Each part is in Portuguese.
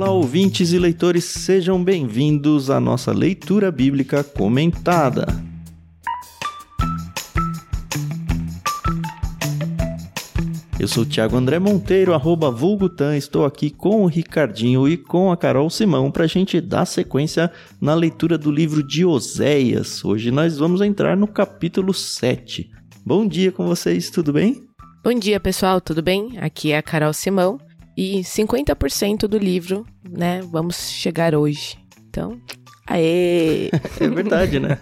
Olá, ouvintes e leitores, sejam bem-vindos à nossa leitura bíblica comentada. Eu sou o Thiago André Monteiro, arroba Vulgutan, estou aqui com o Ricardinho e com a Carol Simão para a gente dar sequência na leitura do livro de Oséias. Hoje nós vamos entrar no capítulo 7. Bom dia com vocês, tudo bem? Bom dia, pessoal, tudo bem? Aqui é a Carol Simão e 50% do livro, né, vamos chegar hoje. Então, aê! é verdade, né?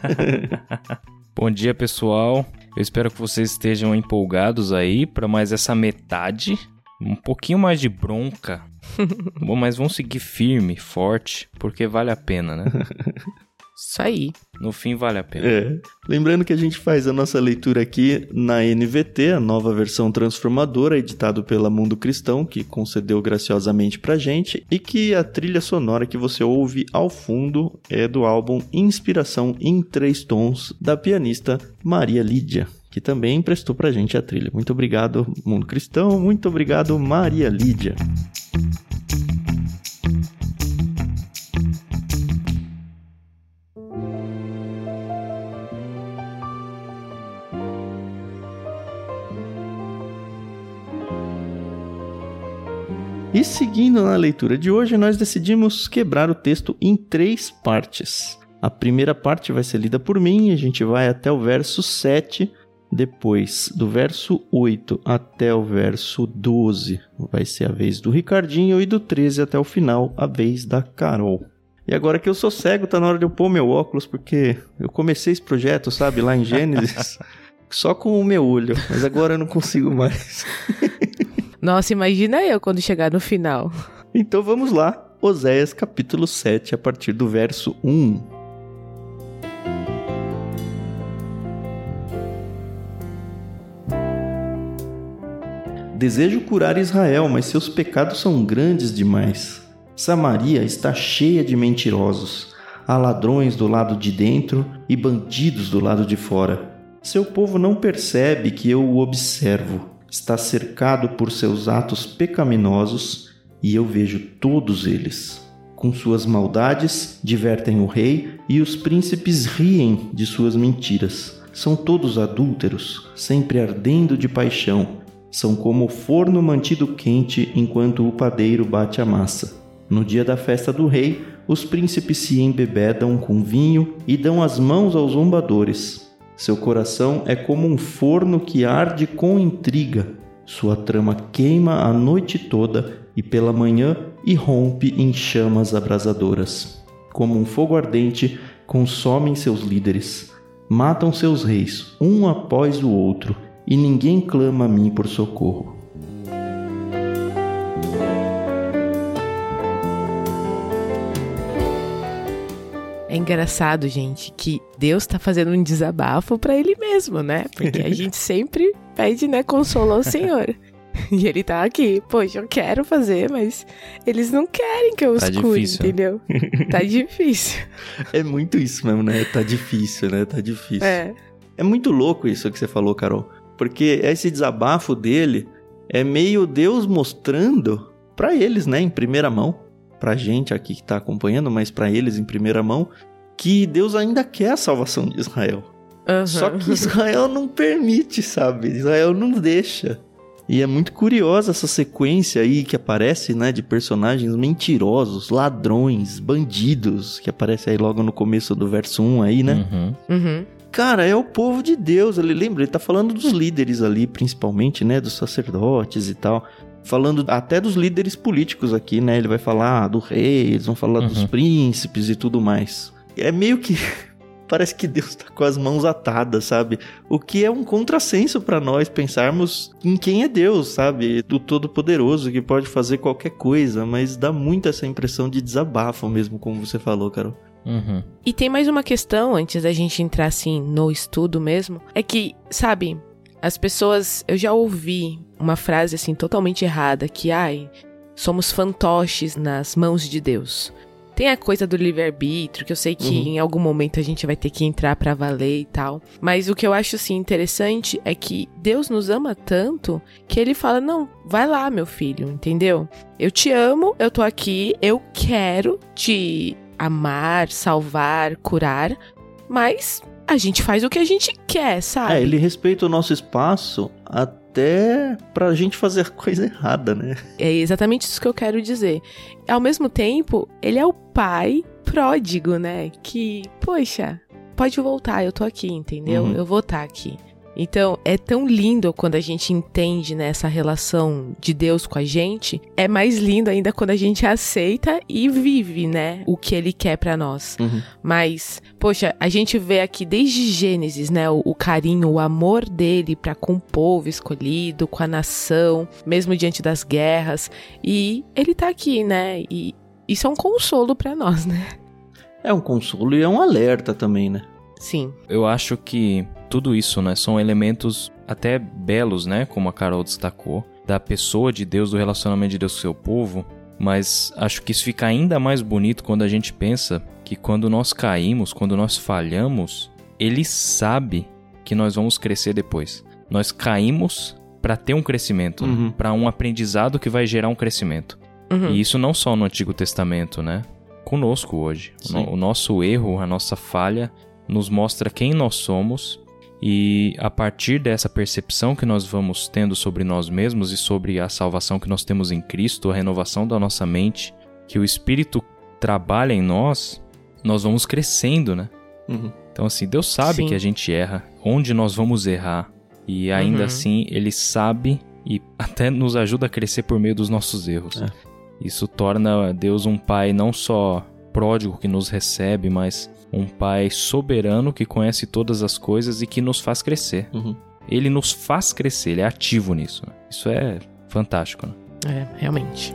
Bom dia, pessoal. Eu espero que vocês estejam empolgados aí para mais essa metade. Um pouquinho mais de bronca. Bom, mas vamos seguir firme, forte, porque vale a pena, né? Isso aí. No fim vale a pena. É. Lembrando que a gente faz a nossa leitura aqui na NVT, a nova versão transformadora, editado pela Mundo Cristão, que concedeu graciosamente pra gente, e que a trilha sonora que você ouve ao fundo é do álbum Inspiração em Três Tons, da pianista Maria Lídia que também emprestou pra gente a trilha. Muito obrigado, Mundo Cristão. Muito obrigado, Maria Lídia. E seguindo na leitura de hoje, nós decidimos quebrar o texto em três partes. A primeira parte vai ser lida por mim, a gente vai até o verso 7, depois do verso 8 até o verso 12 vai ser a vez do Ricardinho e do 13 até o final a vez da Carol. E agora que eu sou cego, tá na hora de eu pôr meu óculos, porque eu comecei esse projeto, sabe, lá em Gênesis, só com o meu olho, mas agora eu não consigo mais. Nossa, imagina eu quando chegar no final. Então vamos lá. Oséias capítulo 7, a partir do verso 1. Desejo curar Israel, mas seus pecados são grandes demais. Samaria está cheia de mentirosos. Há ladrões do lado de dentro e bandidos do lado de fora. Seu povo não percebe que eu o observo está cercado por seus atos pecaminosos e eu vejo todos eles. Com suas maldades, divertem o rei e os príncipes riem de suas mentiras. São todos adúlteros, sempre ardendo de paixão. São como o forno mantido quente enquanto o padeiro bate a massa. No dia da festa do rei, os príncipes se embebedam com vinho e dão as mãos aos zombadores. Seu coração é como um forno que arde com intriga. Sua trama queima a noite toda e pela manhã irrompe em chamas abrasadoras. Como um fogo ardente, consomem seus líderes. Matam seus reis, um após o outro, e ninguém clama a mim por socorro. É engraçado, gente, que Deus tá fazendo um desabafo para ele mesmo, né? Porque a gente sempre pede, né, consolo ao Senhor. E ele tá aqui, poxa, eu quero fazer, mas eles não querem que eu os tá cure, difícil. entendeu? tá difícil. É muito isso mesmo, né? Tá difícil, né? Tá difícil. É. É muito louco isso que você falou, Carol. Porque esse desabafo dele é meio Deus mostrando para eles, né, em primeira mão, pra gente aqui que tá acompanhando, mas para eles em primeira mão, que Deus ainda quer a salvação de Israel. Uhum. Só que Israel não permite, sabe? Israel não deixa. E é muito curiosa essa sequência aí que aparece, né, de personagens mentirosos, ladrões, bandidos, que aparece aí logo no começo do verso 1 aí, né? Uhum. Uhum. Cara, é o povo de Deus, ele lembra, ele tá falando dos líderes ali, principalmente, né, dos sacerdotes e tal falando até dos líderes políticos aqui, né? Ele vai falar do rei, eles vão falar uhum. dos príncipes e tudo mais. É meio que parece que Deus está com as mãos atadas, sabe? O que é um contrassenso para nós pensarmos em quem é Deus, sabe? Do Todo-Poderoso que pode fazer qualquer coisa, mas dá muito essa impressão de desabafo mesmo, como você falou, Carol. Uhum. E tem mais uma questão antes da gente entrar assim no estudo mesmo, é que, sabe, as pessoas, eu já ouvi uma frase assim totalmente errada que ai, somos fantoches nas mãos de Deus. Tem a coisa do livre-arbítrio, que eu sei que uhum. em algum momento a gente vai ter que entrar para valer e tal. Mas o que eu acho assim interessante é que Deus nos ama tanto que ele fala: "Não, vai lá, meu filho", entendeu? Eu te amo, eu tô aqui, eu quero te amar, salvar, curar, mas a gente faz o que a gente quer, sabe? É, ele respeita o nosso espaço até pra gente fazer coisa errada, né? É exatamente isso que eu quero dizer. Ao mesmo tempo, ele é o pai pródigo, né? Que, poxa, pode voltar, eu tô aqui, entendeu? Uhum. Eu vou estar tá aqui. Então, é tão lindo quando a gente entende nessa né, relação de Deus com a gente. É mais lindo ainda quando a gente aceita e vive, né, o que ele quer para nós. Uhum. Mas, poxa, a gente vê aqui desde Gênesis, né, o, o carinho, o amor dele para com o povo escolhido, com a nação, mesmo diante das guerras, e ele tá aqui, né? E isso é um consolo para nós, né? É um consolo e é um alerta também, né? Sim. Eu acho que tudo isso, né, são elementos até belos, né, como a Carol destacou, da pessoa de Deus, do relacionamento de Deus com seu povo, mas acho que isso fica ainda mais bonito quando a gente pensa que quando nós caímos, quando nós falhamos, ele sabe que nós vamos crescer depois. Nós caímos para ter um crescimento, uhum. para um aprendizado que vai gerar um crescimento. Uhum. E isso não só no Antigo Testamento, né? Conosco hoje. O, o nosso erro, a nossa falha, nos mostra quem nós somos e a partir dessa percepção que nós vamos tendo sobre nós mesmos e sobre a salvação que nós temos em Cristo, a renovação da nossa mente, que o Espírito trabalha em nós, nós vamos crescendo, né? Uhum. Então, assim, Deus sabe Sim. que a gente erra, onde nós vamos errar, e ainda uhum. assim Ele sabe e até nos ajuda a crescer por meio dos nossos erros. É. Isso torna Deus um Pai não só pródigo que nos recebe, mas um Pai soberano que conhece todas as coisas e que nos faz crescer. Uhum. Ele nos faz crescer, ele é ativo nisso. Isso é fantástico. Né? É, realmente.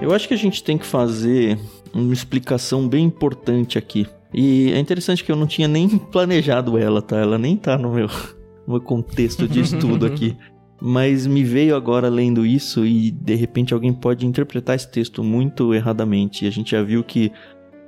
Eu acho que a gente tem que fazer uma explicação bem importante aqui. E é interessante que eu não tinha nem planejado ela, tá? Ela nem tá no meu, no meu contexto de estudo aqui. Mas me veio agora lendo isso e de repente alguém pode interpretar esse texto muito erradamente. E a gente já viu que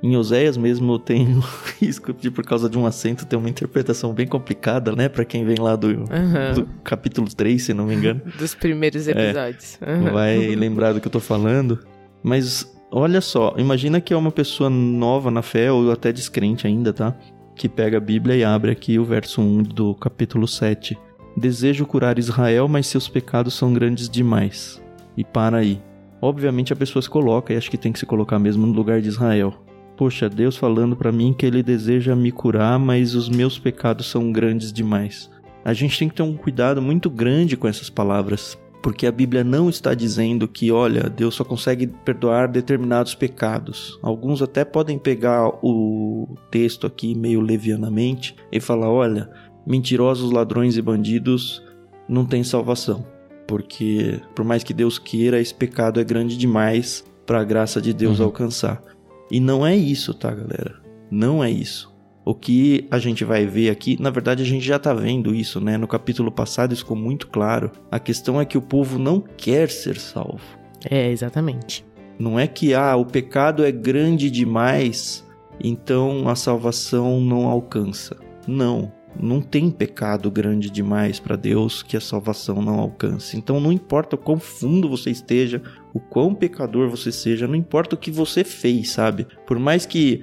em Oséias mesmo tem o risco de, por causa de um acento, ter uma interpretação bem complicada, né? Para quem vem lá do, uhum. do, capítulo 3, se não me engano. Dos primeiros episódios. É, uhum. Vai lembrar do que eu tô falando. Mas olha só, imagina que é uma pessoa nova na fé, ou até descrente ainda, tá? Que pega a Bíblia e abre aqui o verso 1 do capítulo 7. Desejo curar Israel, mas seus pecados são grandes demais. E para aí. Obviamente a pessoa se coloca, e acho que tem que se colocar mesmo no lugar de Israel. Poxa, Deus falando para mim que ele deseja me curar, mas os meus pecados são grandes demais. A gente tem que ter um cuidado muito grande com essas palavras, porque a Bíblia não está dizendo que, olha, Deus só consegue perdoar determinados pecados. Alguns até podem pegar o texto aqui meio levianamente e falar, olha, mentirosos, ladrões e bandidos não têm salvação. Porque, por mais que Deus queira, esse pecado é grande demais para a graça de Deus uhum. alcançar. E não é isso, tá, galera? Não é isso. O que a gente vai ver aqui, na verdade a gente já tá vendo isso, né? No capítulo passado isso ficou muito claro. A questão é que o povo não quer ser salvo. É, exatamente. Não é que ah, o pecado é grande demais, então a salvação não alcança. Não não tem pecado grande demais para Deus que a salvação não alcance. Então não importa o quão fundo você esteja, o quão pecador você seja, não importa o que você fez, sabe? Por mais que.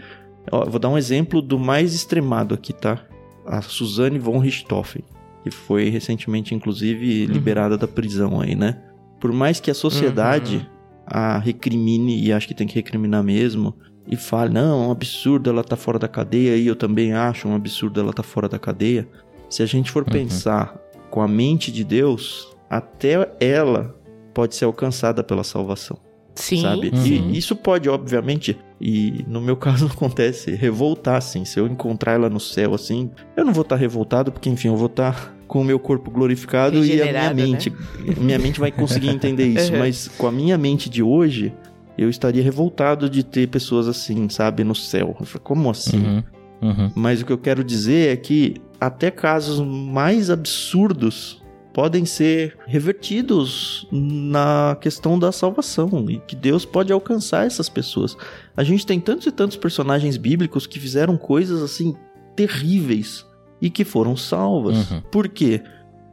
Ó, vou dar um exemplo do mais extremado aqui, tá? A Suzanne von Richthofen, que foi recentemente, inclusive, uhum. liberada da prisão aí, né? Por mais que a sociedade uhum. a recrimine, e acho que tem que recriminar mesmo, e fale, não, é um absurdo ela tá fora da cadeia, e eu também acho um absurdo ela tá fora da cadeia. Se a gente for uhum. pensar com a mente de Deus, até ela pode ser alcançada pela salvação. Sim. Sabe? Uhum. E isso pode, obviamente, e no meu caso acontece, revoltar, assim. Se eu encontrar ela no céu, assim, eu não vou estar tá revoltado, porque, enfim, eu vou estar tá com o meu corpo glorificado e a minha mente. Né? Minha mente vai conseguir entender isso. Uhum. Mas com a minha mente de hoje, eu estaria revoltado de ter pessoas assim, sabe, no céu. Como assim? Uhum, uhum. Mas o que eu quero dizer é que até casos mais absurdos podem ser revertidos na questão da salvação e que Deus pode alcançar essas pessoas. A gente tem tantos e tantos personagens bíblicos que fizeram coisas assim terríveis e que foram salvas. Uhum. Por quê?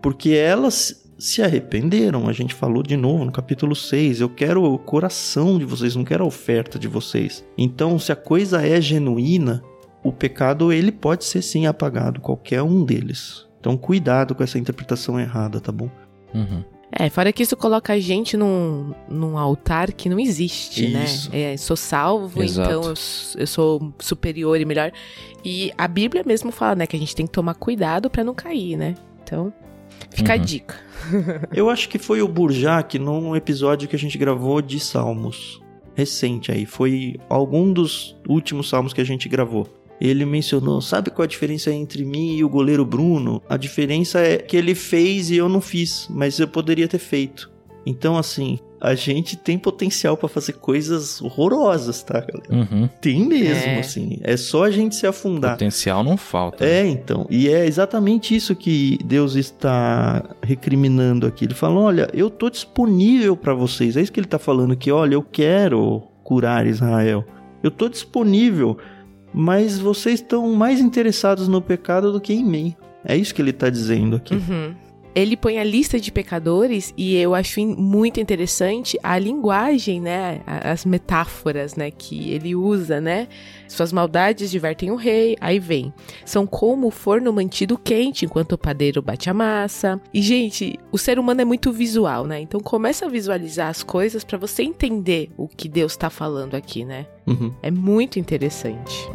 Porque elas se arrependeram. A gente falou de novo no capítulo 6. Eu quero o coração de vocês, não quero a oferta de vocês. Então, se a coisa é genuína, o pecado ele pode ser sim apagado, qualquer um deles. Então, cuidado com essa interpretação errada, tá bom? Uhum. É, fora que isso coloca a gente num, num altar que não existe, né? isso. né? É, sou salvo, Exato. então eu, eu, sou superior e melhor. E a Bíblia mesmo fala, né, que a gente tem que tomar cuidado para não cair, né? Então, fica uhum. a dica. eu acho que foi o Burjac num episódio que a gente gravou de Salmos. Recente aí. Foi algum dos últimos salmos que a gente gravou ele mencionou: sabe qual a diferença entre mim e o goleiro Bruno? A diferença é que ele fez e eu não fiz, mas eu poderia ter feito. Então, assim, a gente tem potencial para fazer coisas horrorosas, tá, galera? Uhum. Tem mesmo, é. assim. É só a gente se afundar. Potencial não falta. É, né? então. E é exatamente isso que Deus está recriminando aqui. Ele fala: olha, eu tô disponível para vocês. É isso que ele tá falando aqui. Olha, eu quero curar Israel. Eu tô disponível mas vocês estão mais interessados no pecado do que em mim. É isso que ele está dizendo aqui. Uhum. Ele põe a lista de pecadores e eu acho muito interessante a linguagem, né, as metáforas, né, que ele usa, né? Suas maldades divertem o rei, aí vem. São como o forno mantido quente enquanto o padeiro bate a massa. E gente, o ser humano é muito visual, né? Então começa a visualizar as coisas para você entender o que Deus está falando aqui, né? Uhum. É muito interessante.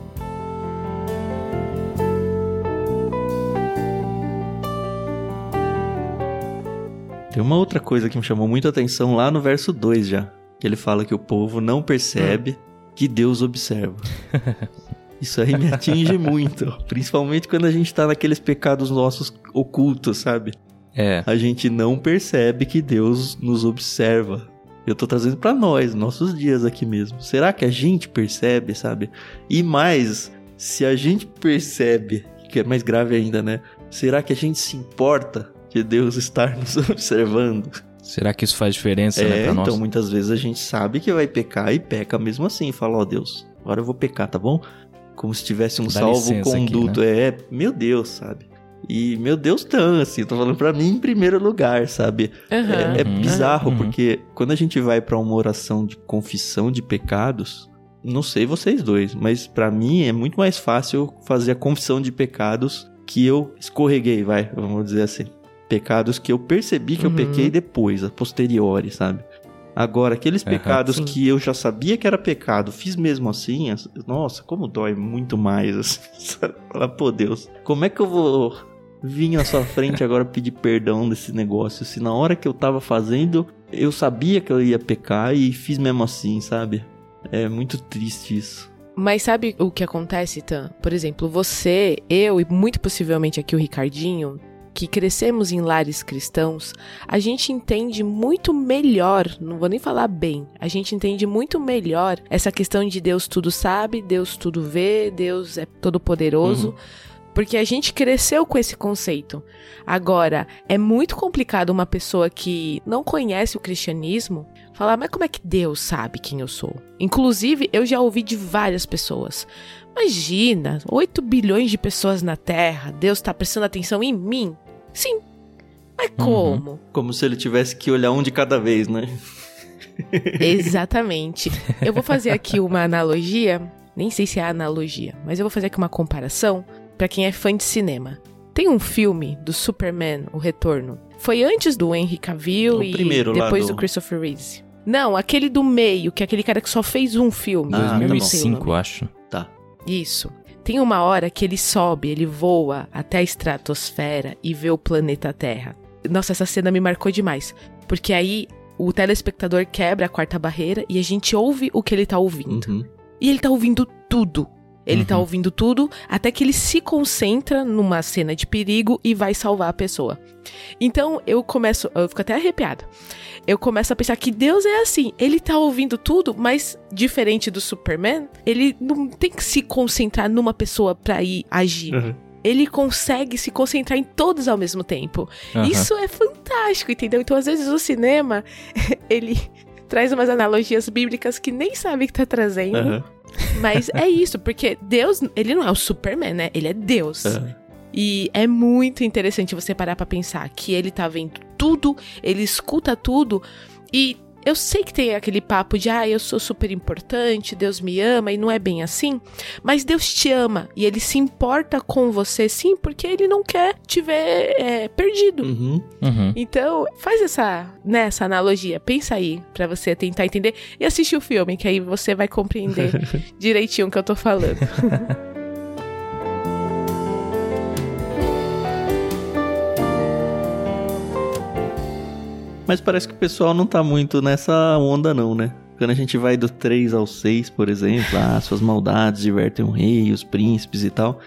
Tem uma outra coisa que me chamou muito a atenção lá no verso 2 já. Que ele fala que o povo não percebe que Deus observa. Isso aí me atinge muito. Principalmente quando a gente tá naqueles pecados nossos ocultos, sabe? É. A gente não percebe que Deus nos observa. Eu tô trazendo para nós, nossos dias aqui mesmo. Será que a gente percebe, sabe? E mais, se a gente percebe, que é mais grave ainda, né? Será que a gente se importa de Deus estar nos observando. Será que isso faz diferença, é, né, pra nós? Então, muitas vezes a gente sabe que vai pecar e peca mesmo assim. Fala, ó oh, Deus, agora eu vou pecar, tá bom? Como se tivesse um Dá salvo conduto. Aqui, né? É, meu Deus, sabe? E, meu Deus, tão assim, eu tô falando pra mim em primeiro lugar, sabe? Uhum. É, é, bizarro, uhum. porque quando a gente vai para uma oração de confissão de pecados, não sei vocês dois, mas para mim é muito mais fácil fazer a confissão de pecados que eu escorreguei, vai, vamos dizer assim pecados que eu percebi que uhum. eu pequei depois, a posteriori, sabe? Agora, aqueles pecados uhum, que eu já sabia que era pecado, fiz mesmo assim, nossa, como dói muito mais, assim, Fala, pô, Deus, como é que eu vou vir na sua frente agora pedir perdão desse negócio? Se na hora que eu tava fazendo, eu sabia que eu ia pecar e fiz mesmo assim, sabe? É muito triste isso. Mas sabe o que acontece, Tan? Por exemplo, você, eu e muito possivelmente aqui o Ricardinho, que crescemos em lares cristãos, a gente entende muito melhor, não vou nem falar bem, a gente entende muito melhor essa questão de Deus tudo sabe, Deus tudo vê, Deus é todo poderoso. Uhum. Porque a gente cresceu com esse conceito. Agora, é muito complicado uma pessoa que não conhece o cristianismo falar, mas como é que Deus sabe quem eu sou? Inclusive, eu já ouvi de várias pessoas. Imagina, 8 bilhões de pessoas na Terra, Deus está prestando atenção em mim. Sim. Mas uhum. como? Uhum. Como se ele tivesse que olhar um de cada vez, né? Exatamente. Eu vou fazer aqui uma analogia, nem sei se é analogia, mas eu vou fazer aqui uma comparação para quem é fã de cinema. Tem um filme do Superman, O Retorno. Foi antes do Henry Cavill o e depois do... do Christopher Reeve. Não, aquele do meio, que é aquele cara que só fez um filme. Ah, 2005, tá acho. Tá. Isso. Tem uma hora que ele sobe, ele voa até a estratosfera e vê o planeta Terra. Nossa, essa cena me marcou demais. Porque aí o telespectador quebra a quarta barreira e a gente ouve o que ele tá ouvindo. Uhum. E ele tá ouvindo tudo. Ele tá uhum. tá ouvindo tudo até que ele se concentra numa cena de perigo e vai salvar a pessoa. Então eu começo, eu fico até arrepiada eu começo a pensar que Deus é assim. Ele tá ouvindo tudo, mas diferente do Superman, ele não tem que se concentrar numa pessoa pra ir agir. Uhum. Ele consegue se concentrar em todos ao mesmo tempo. Uhum. Isso é fantástico fantástico, entendeu? Então, às vezes, o cinema, ele traz umas analogias bíblicas que nem sabe que tá trazendo. Uhum. Mas é isso, porque Deus, ele não é o Superman, né? Ele é Deus. Uhum. E é muito interessante você parar para pensar que ele tá vendo tudo, ele escuta tudo e eu sei que tem aquele papo de, ah, eu sou super importante, Deus me ama, e não é bem assim, mas Deus te ama e ele se importa com você sim, porque ele não quer te ver é, perdido. Uhum. Uhum. Então, faz essa, né, essa analogia, pensa aí para você tentar entender e assistir o filme, que aí você vai compreender direitinho o que eu tô falando. Mas parece que o pessoal não tá muito nessa onda, não, né? Quando a gente vai do 3 ao 6, por exemplo, ah, suas maldades divertem o rei, os príncipes e tal,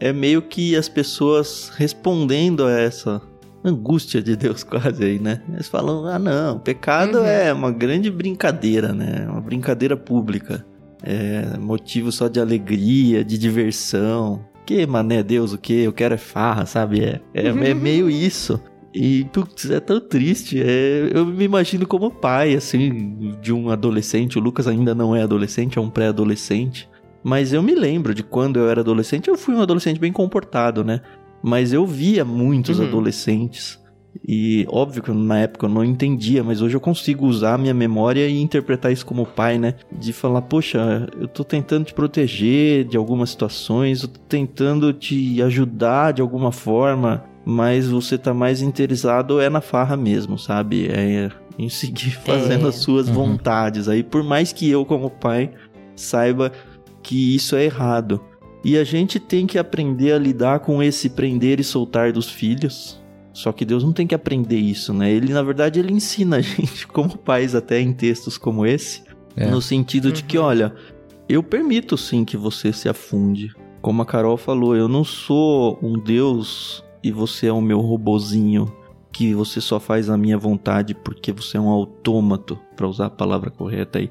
é meio que as pessoas respondendo a essa angústia de Deus quase aí, né? Eles falam, ah não, pecado uhum. é uma grande brincadeira, né? Uma brincadeira pública. É motivo só de alegria, de diversão. Que mané Deus, o que? Eu quero é farra, sabe? É, é, é meio isso. E, putz, é tão triste. É, eu me imagino como pai, assim, de um adolescente. O Lucas ainda não é adolescente, é um pré-adolescente. Mas eu me lembro de quando eu era adolescente. Eu fui um adolescente bem comportado, né? Mas eu via muitos uhum. adolescentes. E óbvio que na época eu não entendia, mas hoje eu consigo usar a minha memória e interpretar isso como pai, né? De falar, poxa, eu tô tentando te proteger de algumas situações, eu tô tentando te ajudar de alguma forma mas você tá mais interessado é na farra mesmo, sabe? É em seguir fazendo é. as suas uhum. vontades aí, por mais que eu como pai saiba que isso é errado. E a gente tem que aprender a lidar com esse prender e soltar dos filhos. Só que Deus não tem que aprender isso, né? Ele, na verdade, ele ensina a gente como pais até em textos como esse, é. no sentido uhum. de que, uhum. olha, eu permito sim que você se afunde. Como a Carol falou, eu não sou um Deus e você é o meu robozinho que você só faz a minha vontade porque você é um autômato, para usar a palavra correta aí.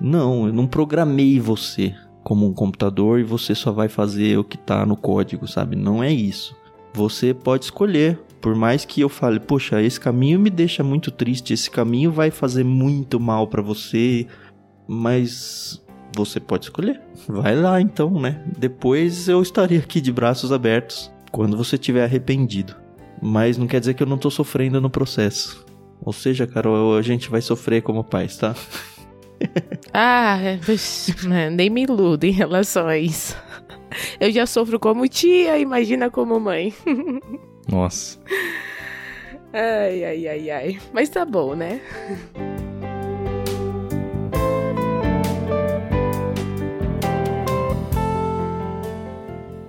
Não, eu não programei você como um computador e você só vai fazer o que tá no código, sabe? Não é isso. Você pode escolher. Por mais que eu fale, poxa, esse caminho me deixa muito triste, esse caminho vai fazer muito mal para você, mas você pode escolher. Vai lá então, né? Depois eu estarei aqui de braços abertos quando você estiver arrependido. Mas não quer dizer que eu não tô sofrendo no processo. Ou seja, Carol, a gente vai sofrer como pais, tá? ah, nem me iludo em relação a isso. Eu já sofro como tia, imagina como mãe. Nossa. Ai, ai, ai, ai. Mas tá bom, né?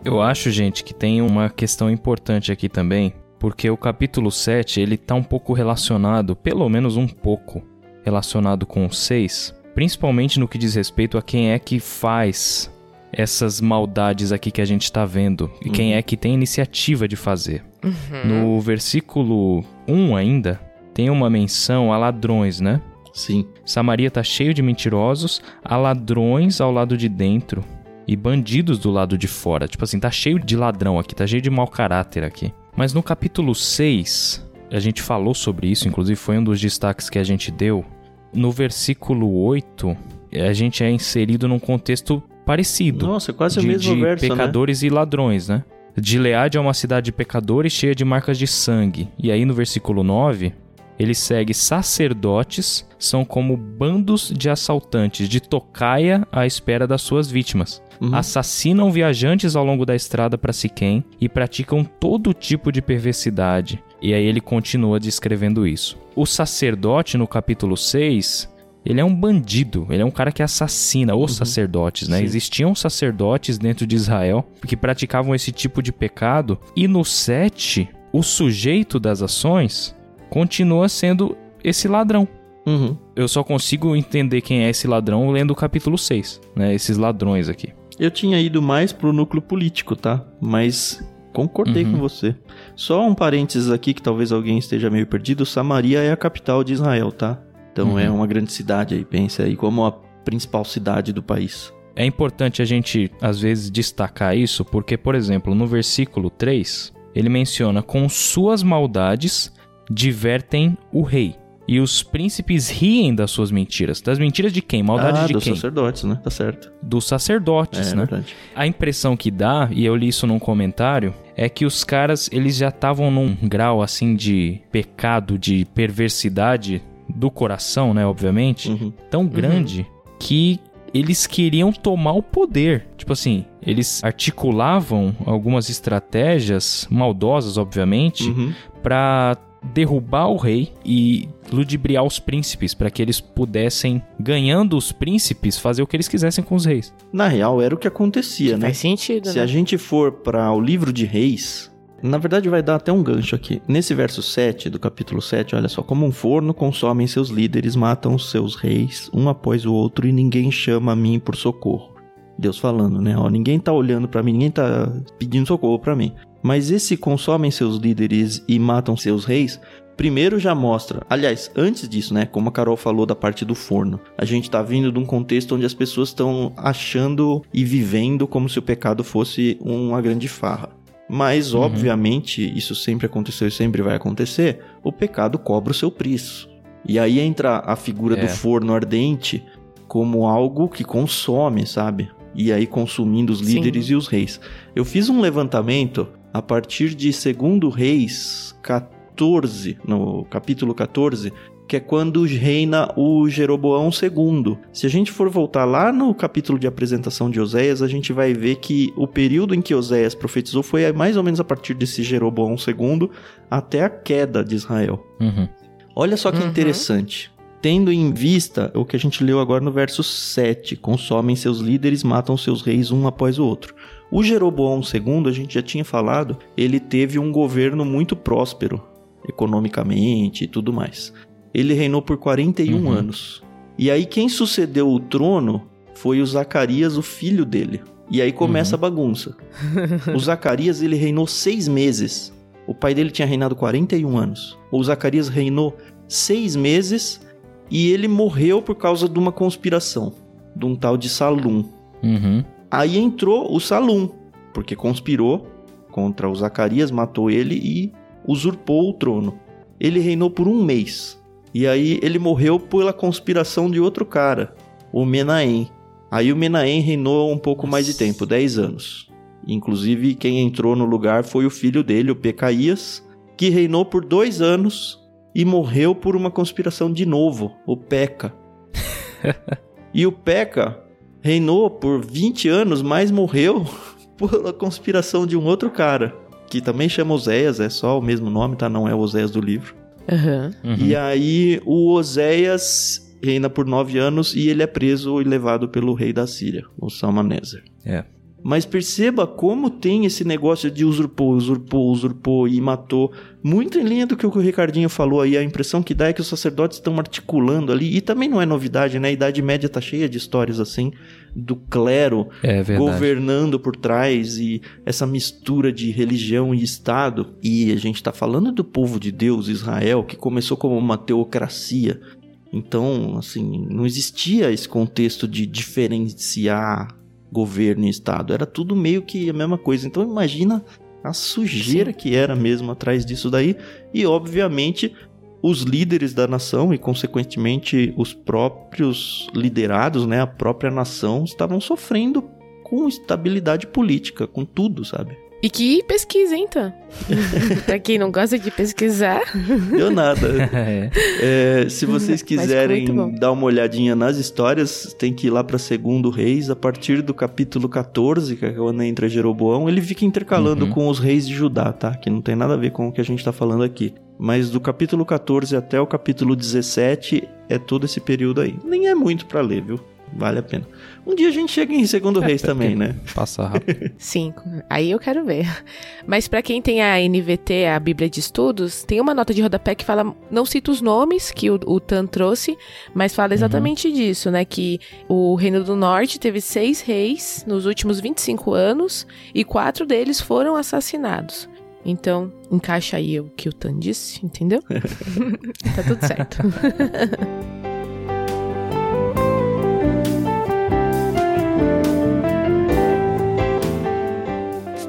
Eu acho, gente, que tem uma questão importante aqui também, porque o capítulo 7, ele tá um pouco relacionado, pelo menos um pouco, relacionado com o 6, principalmente no que diz respeito a quem é que faz essas maldades aqui que a gente está vendo e uhum. quem é que tem iniciativa de fazer. Uhum. No versículo 1 ainda, tem uma menção a ladrões, né? Sim. Samaria tá cheio de mentirosos, há ladrões ao lado de dentro e bandidos do lado de fora. Tipo assim, tá cheio de ladrão aqui, tá cheio de mau caráter aqui. Mas no capítulo 6, a gente falou sobre isso, inclusive foi um dos destaques que a gente deu. No versículo 8, a gente é inserido num contexto parecido. Nossa, quase de, o mesmo de verso, né? pecadores né? e ladrões, né? Gileade é uma cidade de pecadores cheia de marcas de sangue. E aí no versículo 9, ele segue sacerdotes são como bandos de assaltantes de tocaia à espera das suas vítimas. Uhum. Assassinam viajantes ao longo da estrada para Siquém e praticam todo tipo de perversidade. E aí ele continua descrevendo isso. O sacerdote no capítulo 6, ele é um bandido, ele é um cara que assassina os uhum. sacerdotes, né? Sim. Existiam sacerdotes dentro de Israel que praticavam esse tipo de pecado, e no 7, o sujeito das ações continua sendo esse ladrão. Uhum. Eu só consigo entender quem é esse ladrão lendo o capítulo 6, né? Esses ladrões aqui. Eu tinha ido mais pro núcleo político, tá? Mas concordei uhum. com você. Só um parênteses aqui que talvez alguém esteja meio perdido. Samaria é a capital de Israel, tá? Então uhum. é uma grande cidade aí, pense aí como a principal cidade do país. É importante a gente, às vezes, destacar isso, porque, por exemplo, no versículo 3, ele menciona: Com suas maldades divertem o rei. E os príncipes riem das suas mentiras. Das mentiras de quem? Maldade ah, de dos quem? Dos sacerdotes, né? Tá certo. Dos sacerdotes, é, né? Verdade. A impressão que dá, e eu li isso num comentário, é que os caras, eles já estavam num grau, assim, de pecado, de perversidade do coração, né? Obviamente, Uhum. tão grande que eles queriam tomar o poder. Tipo assim, eles articulavam algumas estratégias maldosas, obviamente, Uhum. pra derrubar o rei e ludibriar os príncipes para que eles pudessem, ganhando os príncipes, fazer o que eles quisessem com os reis. Na real, era o que acontecia, né? Faz sentido, Se né? a gente for para o livro de Reis, na verdade vai dar até um gancho aqui. Nesse verso 7 do capítulo 7, olha só, como um forno consomem seus líderes, matam os seus reis, um após o outro, e ninguém chama a mim por socorro. Deus falando, né? Ó, ninguém tá olhando para mim, ninguém tá pedindo socorro para mim. Mas esse consomem seus líderes e matam seus reis, primeiro já mostra, aliás, antes disso, né, como a Carol falou da parte do forno, a gente tá vindo de um contexto onde as pessoas estão achando e vivendo como se o pecado fosse uma grande farra. Mas, Uhum. obviamente, isso sempre aconteceu e sempre vai acontecer, o pecado cobra o seu preço. E aí entra a figura É. do forno ardente como algo que consome, sabe? E aí consumindo os Sim. líderes e os reis. Eu fiz um levantamento a partir de 2 Reis 14, no capítulo 14, que é quando reina o Jeroboão II. Se a gente for voltar lá no capítulo de apresentação de Oséias, a gente vai ver que o período em que Oséias profetizou foi mais ou menos a partir desse Jeroboão II até a queda de Israel. Uhum. Olha só que Uhum. interessante. Tendo em vista o que a gente leu agora no verso 7, consomem seus líderes, matam seus reis um após o outro. O Jeroboão II, a gente já tinha falado, ele teve um governo muito próspero, economicamente e tudo mais. Ele reinou por 41 Uhum. anos. E aí quem sucedeu o trono foi o Zacarias, o filho dele. E aí começa a bagunça. o Zacarias, ele reinou seis meses. O pai dele tinha reinado 41 anos. O Zacarias reinou seis meses e ele morreu por causa de uma conspiração, de um tal de Salum. Uhum. Aí entrou o Salum, porque conspirou contra o Zacarias, matou ele e usurpou o trono. Ele reinou por um mês. E aí ele morreu pela conspiração de outro cara, o Menahem. Aí o Menahem reinou um pouco mais de tempo, 10 anos. Inclusive, quem entrou no lugar foi o filho dele, o Pecaías, que reinou por dois anos e morreu por uma conspiração de novo, o Peca. e o Peca reinou por 20 anos, mas morreu pela conspiração de um outro cara, que também chama Oséias, é só o mesmo nome, tá? Não é o Oséias do livro. Aham. Uhum. E aí o Oséias reina por nove anos e ele é preso e levado pelo rei da Síria, o Salmaneser. É. Mas perceba como tem esse negócio de usurpou, usurpou, usurpou e matou. Muito em linha do que o Ricardinho falou aí. A impressão que dá é que os sacerdotes estão articulando ali. E também não é novidade, né? A Idade Média tá cheia de histórias assim. Do clero É governando por trás e essa mistura de religião e Estado. E a gente tá falando do povo de Deus, Israel, que começou como uma teocracia. Então, assim, não existia esse contexto de diferenciar governo e Estado. Era tudo meio que a mesma coisa. Então, imagina a sujeira que era mesmo atrás disso daí. E, obviamente, os líderes da nação e, consequentemente, os próprios liderados, né, a própria nação, estavam sofrendo com estabilidade política, com tudo, sabe? E que pesquisa, hein, então? pra quem não gosta de pesquisar. Deu nada. É. É, se vocês quiserem dar uma olhadinha nas histórias, tem que ir lá para Segundo Reis, a partir do capítulo 14, que é quando entra Jeroboão, ele fica intercalando Uhum. com os reis de Judá, tá? Que não tem nada a ver com o que a gente tá falando aqui. Mas do capítulo 14 até o capítulo 17 é todo esse período aí. Nem é muito para ler, viu? Vale a pena. Um dia a gente chega em Segundo Reis também, né? Passa rápido. Sim, aí eu quero ver. Mas pra quem tem a NVT, a Bíblia de Estudos, tem uma nota de rodapé que fala, não cita os nomes que o, o Tan trouxe, mas fala exatamente disso, né? Que o Reino do Norte teve seis reis nos últimos 25 anos e quatro deles foram assassinados. Então, encaixa aí o que o Tan disse, entendeu? tá tudo certo.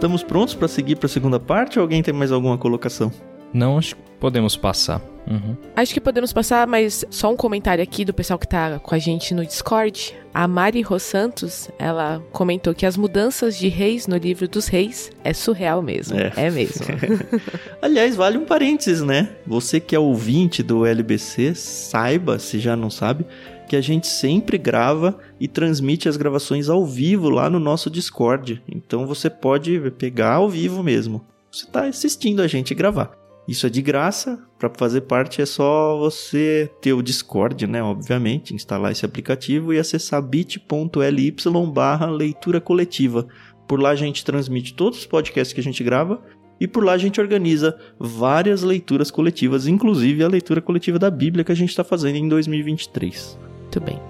Estamos prontos para seguir para a segunda parte ou alguém tem mais alguma colocação? Não, acho que podemos passar. Uhum. Acho que podemos passar, mas só um comentário aqui do pessoal que tá com a gente no Discord. A Mari Ros Santos, ela comentou que as mudanças de reis no livro dos reis é surreal mesmo. É, é mesmo. Aliás, vale um parênteses, né? Você que é ouvinte do LBC, saiba, se já não sabe, que a gente sempre grava e transmite as gravações ao vivo lá no nosso Discord. Então você pode pegar ao vivo mesmo. Você está assistindo a gente gravar. Isso é de graça. Para fazer parte é só você ter o Discord, né? Obviamente, instalar esse aplicativo e acessar bit.ly barra leitura coletiva. Por lá a gente transmite todos os podcasts que a gente grava e por lá a gente organiza várias leituras coletivas, inclusive a leitura coletiva da Bíblia que a gente está fazendo em 2023. Muito bem.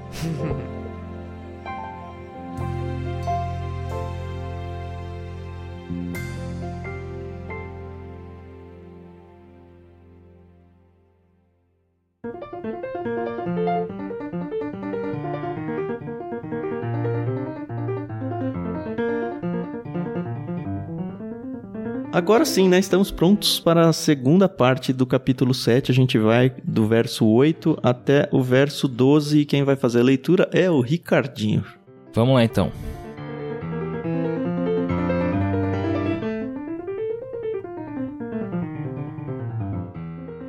Agora sim, né? Estamos prontos para a segunda parte do capítulo 7. A gente vai do verso 8 até o verso 12 e quem vai fazer a leitura é o Ricardinho. Vamos lá então.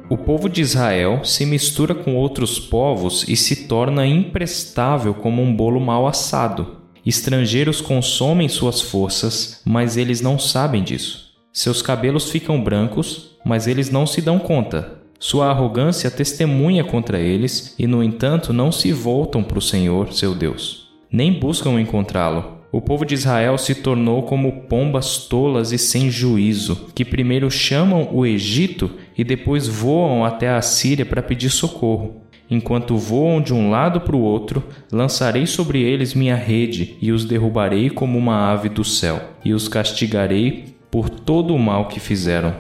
O povo de Israel se mistura com outros povos e se torna imprestável como um bolo mal assado. Estrangeiros consomem suas forças, mas eles não sabem disso. Seus cabelos ficam brancos, mas eles não se dão conta. Sua arrogância testemunha contra eles e, no entanto, não se voltam para o Senhor, seu Deus. Nem buscam encontrá-lo. O povo de Israel se tornou como pombas tolas e sem juízo, que primeiro chamam o Egito e depois voam até a Síria para pedir socorro. Enquanto voam de um lado para o outro, lançarei sobre eles minha rede e os derrubarei como uma ave do céu, e os castigarei por todo o mal que fizeram.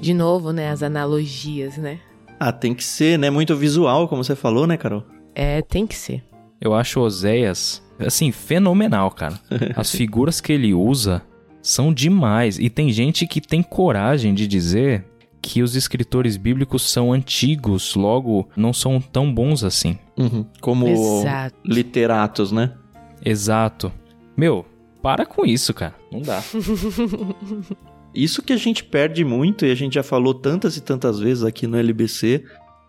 De novo, né, as analogias, né? Ah, tem que ser, né? Muito visual, como você falou, né, Carol? É, tem que ser. Eu acho Oséias, assim, fenomenal, cara. As figuras que ele usa são demais. E tem gente que tem coragem de dizer que os escritores bíblicos são antigos, logo não são tão bons assim. Uhum. Como Exato. literatos, né? Exato. Meu, para com isso, cara. Não dá. isso que a gente perde muito, e a gente já falou tantas e tantas vezes aqui no LBC,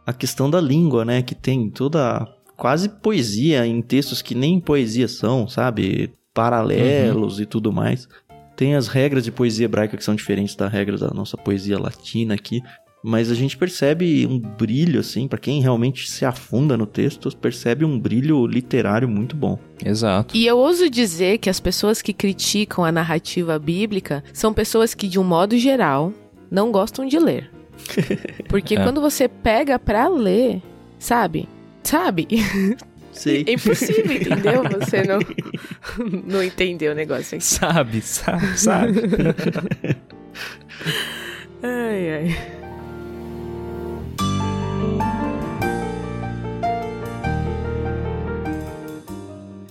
a questão da língua, né? Que tem toda quase poesia em textos que nem poesia são, sabe? Paralelos uhum. e tudo mais. Tem as regras de poesia hebraica que são diferentes da regra da nossa poesia latina aqui, mas a gente percebe um brilho assim, para quem realmente se afunda no texto, percebe um brilho literário muito bom. Exato. E eu ouso dizer que as pessoas que criticam a narrativa bíblica são pessoas que de um modo geral não gostam de ler. Porque é. quando você pega para ler, sabe? Sabe? Sei. É impossível, entendeu? Você não, não entendeu o negócio aqui. Sabe, sabe, sabe. ai, ai.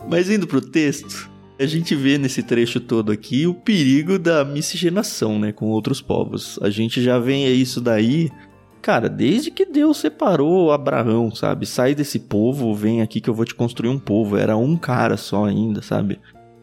Mas indo pro texto, a gente vê nesse trecho todo aqui o perigo da miscigenação, né, com outros povos. A gente já vê isso daí Cara, desde que Deus separou Abraão, sabe? Sai desse povo, vem aqui que eu vou te construir um povo. Era um cara só ainda, sabe?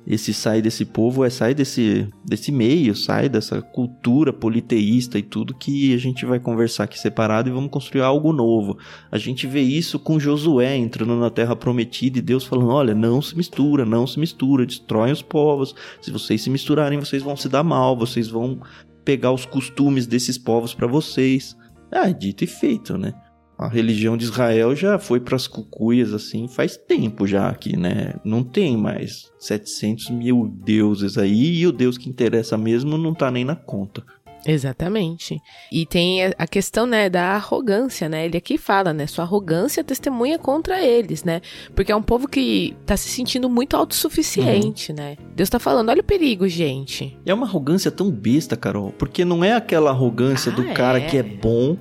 Esse sai desse povo é sai desse, desse meio, sai dessa cultura politeísta e tudo que a gente vai conversar aqui separado e vamos construir algo novo. A gente vê isso com Josué entrando na terra prometida e Deus falando: olha, não se mistura, não se mistura, destroem os povos. Se vocês se misturarem, vocês vão se dar mal, vocês vão pegar os costumes desses povos para vocês. Ah, dito e feito, né? A religião de Israel já foi para as cucuias assim faz tempo já aqui, né? Não tem mais 700 mil deuses aí e o deus que interessa mesmo não tá nem na conta. Exatamente. E tem a questão, né, da arrogância, né? Ele aqui fala, né? Sua arrogância testemunha contra eles, né? Porque é um povo que tá se sentindo muito autossuficiente, uhum. né? Deus tá falando, olha o perigo, gente. É uma arrogância tão besta, Carol. Porque não é aquela arrogância ah, do cara é. que é bom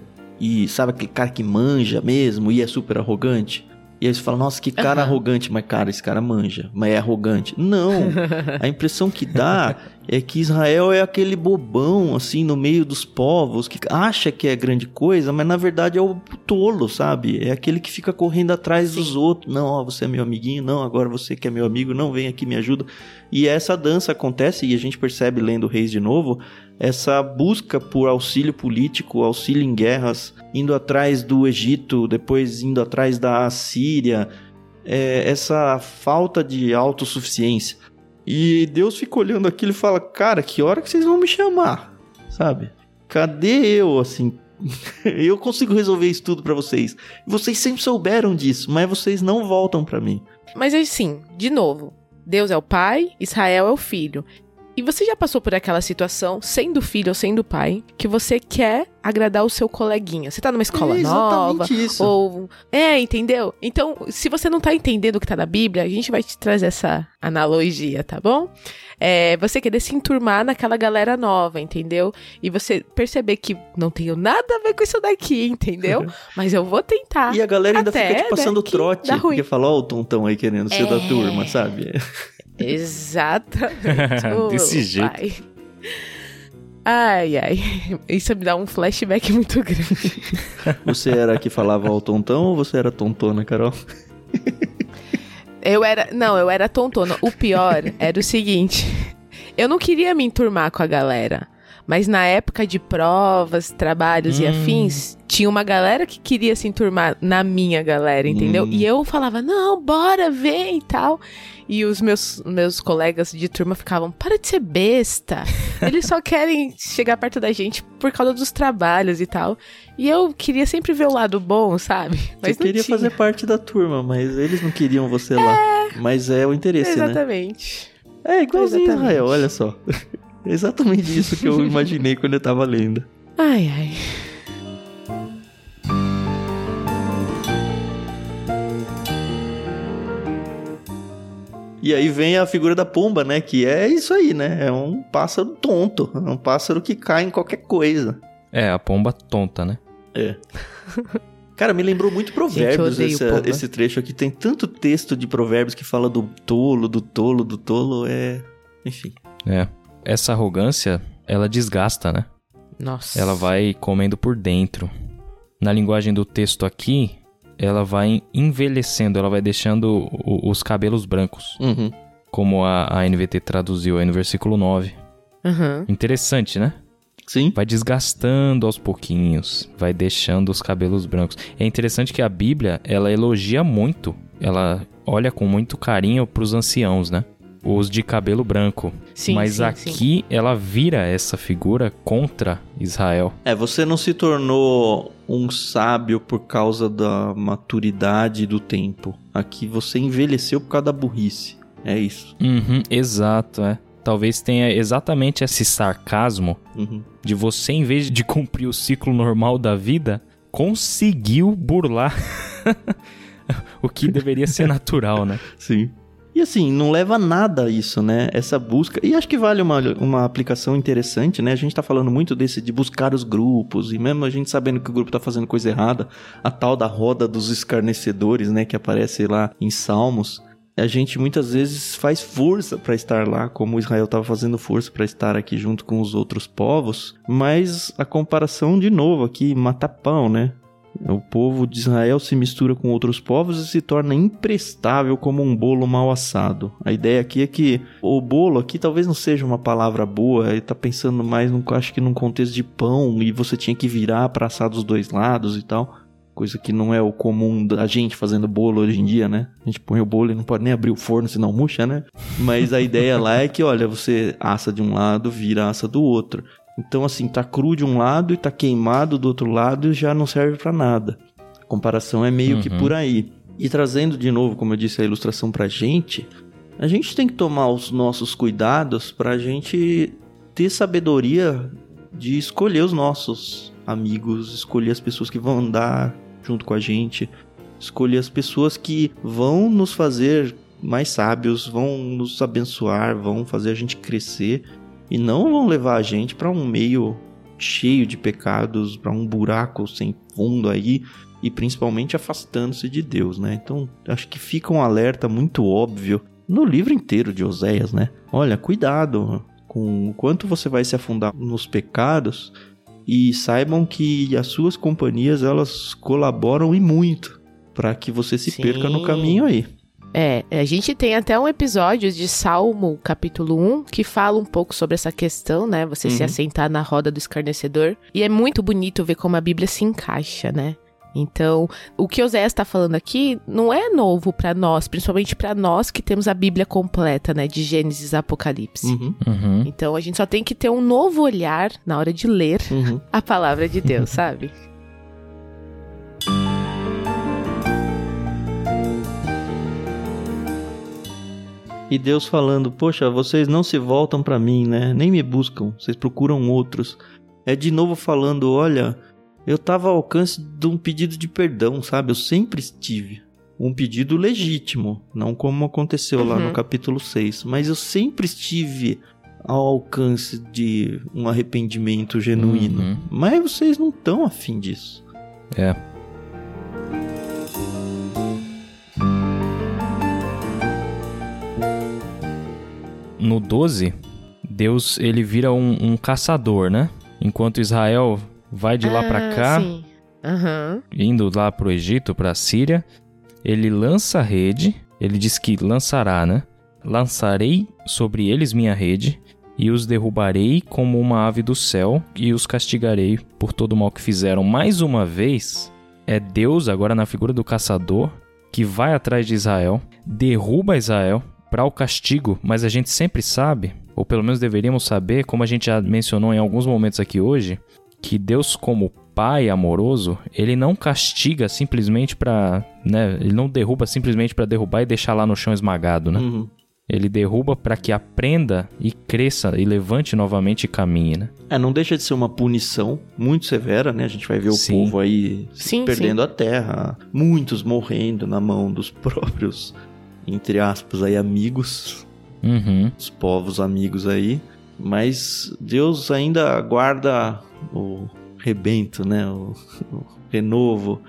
e sabe aquele cara que manja mesmo e é super arrogante. E aí você fala, nossa, que cara uhum. arrogante. Mas, cara, esse cara manja, mas é arrogante. Não. a impressão que dá é que Israel é aquele bobão, assim, no meio dos povos, que acha que é grande coisa, mas na verdade é o tolo, sabe? É aquele que fica correndo atrás Sim. dos outros. Não, ó, você é meu amiguinho, não, agora você que é meu amigo, não, vem aqui, me ajuda. E essa dança acontece, e a gente percebe lendo Reis de novo, essa busca por auxílio político, auxílio em guerras, indo atrás do Egito, depois indo atrás da Síria, é, essa falta de autossuficiência. E Deus fica olhando aquilo e fala: Cara, que hora que vocês vão me chamar? Sabe? Cadê eu, assim? eu consigo resolver isso tudo para vocês. Vocês sempre souberam disso, mas vocês não voltam para mim. Mas assim, de novo, Deus é o pai, Israel é o filho. E você já passou por aquela situação, sendo filho ou sendo pai, que você quer agradar o seu coleguinha? Você tá numa escola é nova, isso. ou é, entendeu? Então, se você não tá entendendo o que tá na Bíblia, a gente vai te trazer essa analogia, tá bom? É, você querer se enturmar naquela galera nova, entendeu? E você perceber que não tenho nada a ver com isso daqui, entendeu? Mas eu vou tentar. E a galera ainda fica te passando trote, porque fala, ó, o tontão aí querendo ser é... da turma, sabe? Exatamente. Desse jeito. Pai. Ai, ai. Isso me dá um flashback muito grande. Você era que falava ao tontão ou você era tontona, Carol? Eu era. Não, eu era tontona. O pior era o seguinte: eu não queria me enturmar com a galera. Mas na época de provas, trabalhos hum. e afins, tinha uma galera que queria se enturmar na minha galera, entendeu? Hum. E eu falava, não, bora, vem e tal. E os meus, meus colegas de turma ficavam, para de ser besta. Eles só querem chegar perto da gente por causa dos trabalhos e tal. E eu queria sempre ver o lado bom, sabe? Mas você queria tinha. fazer parte da turma, mas eles não queriam você é... lá. Mas é o interesse, Exatamente. né? Exatamente. É igualzinho Exatamente. Israel, olha só. Exatamente isso que eu imaginei quando eu tava lendo. Ai, ai. E aí vem a figura da pomba, né? Que é isso aí, né? É um pássaro tonto. É um pássaro que cai em qualquer coisa. É, a pomba tonta, né? É. Cara, me lembrou muito provérbios Gente, esse, esse trecho aqui. Tem tanto texto de provérbios que fala do tolo, do tolo, do tolo. É. Enfim. É essa arrogância, ela desgasta, né? Nossa. Ela vai comendo por dentro. Na linguagem do texto aqui, ela vai envelhecendo, ela vai deixando os cabelos brancos. Uhum. Como a, a NVT traduziu aí no versículo 9. Uhum. Interessante, né? Sim. Vai desgastando aos pouquinhos, vai deixando os cabelos brancos. É interessante que a Bíblia, ela elogia muito, ela olha com muito carinho para os anciãos, né? Os de cabelo branco. Sim, Mas sim, aqui sim. ela vira essa figura contra Israel. É, você não se tornou um sábio por causa da maturidade do tempo. Aqui você envelheceu por causa da burrice. É isso. Uhum, exato, é. Talvez tenha exatamente esse sarcasmo uhum. de você, em vez de cumprir o ciclo normal da vida, conseguiu burlar o que deveria ser natural, né? Sim. E assim, não leva nada a isso, né? Essa busca. E acho que vale uma, uma aplicação interessante, né? A gente tá falando muito desse de buscar os grupos, e mesmo a gente sabendo que o grupo tá fazendo coisa errada, a tal da roda dos escarnecedores, né? Que aparece lá em Salmos. A gente muitas vezes faz força para estar lá, como Israel estava fazendo força para estar aqui junto com os outros povos, mas a comparação de novo aqui mata pão, né? O povo de Israel se mistura com outros povos e se torna imprestável como um bolo mal assado. A ideia aqui é que o bolo aqui talvez não seja uma palavra boa, ele tá pensando mais, num, acho que num contexto de pão e você tinha que virar para assar dos dois lados e tal. Coisa que não é o comum da gente fazendo bolo hoje em dia, né? A gente põe o bolo e não pode nem abrir o forno senão murcha, né? Mas a ideia lá é que, olha, você assa de um lado, vira assa do outro. Então, assim, tá cru de um lado e tá queimado do outro lado e já não serve para nada. A comparação é meio uhum. que por aí. E trazendo de novo, como eu disse, a ilustração pra gente, a gente tem que tomar os nossos cuidados pra gente ter sabedoria de escolher os nossos amigos, escolher as pessoas que vão andar junto com a gente, escolher as pessoas que vão nos fazer mais sábios, vão nos abençoar, vão fazer a gente crescer e não vão levar a gente para um meio cheio de pecados, para um buraco sem fundo aí e principalmente afastando-se de Deus, né? Então, acho que fica um alerta muito óbvio no livro inteiro de Oséias, né? Olha, cuidado com o quanto você vai se afundar nos pecados e saibam que as suas companhias elas colaboram e muito para que você se Sim. perca no caminho aí. É, a gente tem até um episódio de Salmo, capítulo 1, que fala um pouco sobre essa questão, né? Você uhum. se assentar na roda do escarnecedor. E é muito bonito ver como a Bíblia se encaixa, né? Então, o que Oséias está falando aqui não é novo para nós, principalmente para nós que temos a Bíblia completa, né, de Gênesis a Apocalipse. Uhum. Uhum. Então, a gente só tem que ter um novo olhar na hora de ler uhum. a palavra de Deus, sabe? E Deus falando: Poxa, vocês não se voltam para mim, né? Nem me buscam, vocês procuram outros. É de novo falando: Olha, eu estava ao alcance de um pedido de perdão, sabe? Eu sempre estive. Um pedido legítimo, não como aconteceu uhum. lá no uhum. capítulo 6, mas eu sempre estive ao alcance de um arrependimento genuíno. Uhum. Mas vocês não estão afim disso. É. No 12, Deus ele vira um, um caçador, né? Enquanto Israel vai de lá para ah, cá, uhum. indo lá pro Egito, pra Síria. Ele lança a rede, ele diz que lançará, né? Lançarei sobre eles minha rede e os derrubarei como uma ave do céu e os castigarei por todo o mal que fizeram. Mais uma vez, é Deus, agora na figura do caçador, que vai atrás de Israel, derruba Israel para o castigo, mas a gente sempre sabe, ou pelo menos deveríamos saber, como a gente já mencionou em alguns momentos aqui hoje, que Deus como pai amoroso, ele não castiga simplesmente para, né, ele não derruba simplesmente para derrubar e deixar lá no chão esmagado, né? Uhum. Ele derruba para que aprenda e cresça e levante novamente e caminhe, né? É, não deixa de ser uma punição muito severa, né? A gente vai ver o sim. povo aí sim, perdendo sim. a terra, muitos morrendo na mão dos próprios, entre aspas, aí amigos, uhum. os povos amigos aí. Mas Deus ainda guarda o rebento, né? O, o renovo,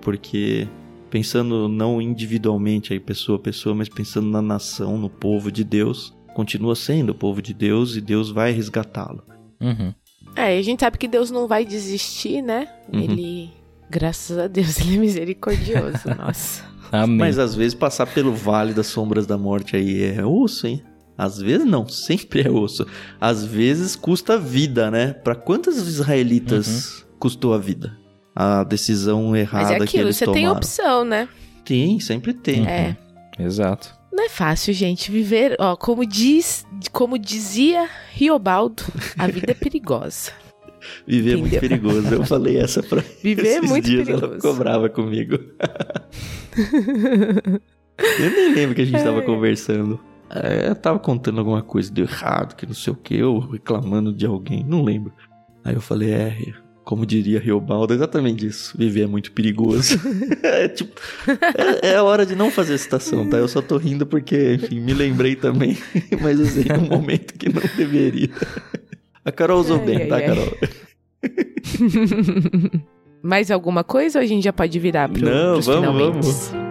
porque pensando não individualmente aí pessoa a pessoa, mas pensando na nação, no povo de Deus, continua sendo o povo de Deus e Deus vai resgatá-lo. Uhum. É, a gente sabe que Deus não vai desistir, né? Uhum. Ele, graças a Deus, ele é misericordioso, nossa. Amém. Mas às vezes passar pelo vale das sombras da morte aí é osso, hein? Às vezes não, sempre é osso. Às vezes custa vida, né? Para quantos israelitas uhum. custou a vida? A decisão errada Mas é aquilo, que eles você tomaram. tem opção, né? Tem, sempre tem. Uhum. É. Exato. Não é fácil, gente, viver, ó, como diz, como dizia Riobaldo, a vida é perigosa. Viver Entendeu? é muito perigoso. Eu falei essa pra Viver é muito dias, perigoso. Ela ficou brava comigo. Eu nem lembro que a gente é. tava conversando. É, eu tava contando alguma coisa de errado, que não sei o que, ou reclamando de alguém, não lembro. Aí eu falei, é, como diria Riobaldo, é exatamente isso. Viver é muito perigoso. é tipo, é, é, a hora de não fazer citação, tá? Eu só tô rindo porque, enfim, me lembrei também, mas usei num momento que não deveria. A Carol usou ai, bem, ai, tá, ai. Carol? Mais alguma coisa ou a gente já pode virar pro, não, vamos, finalmente? Vamos.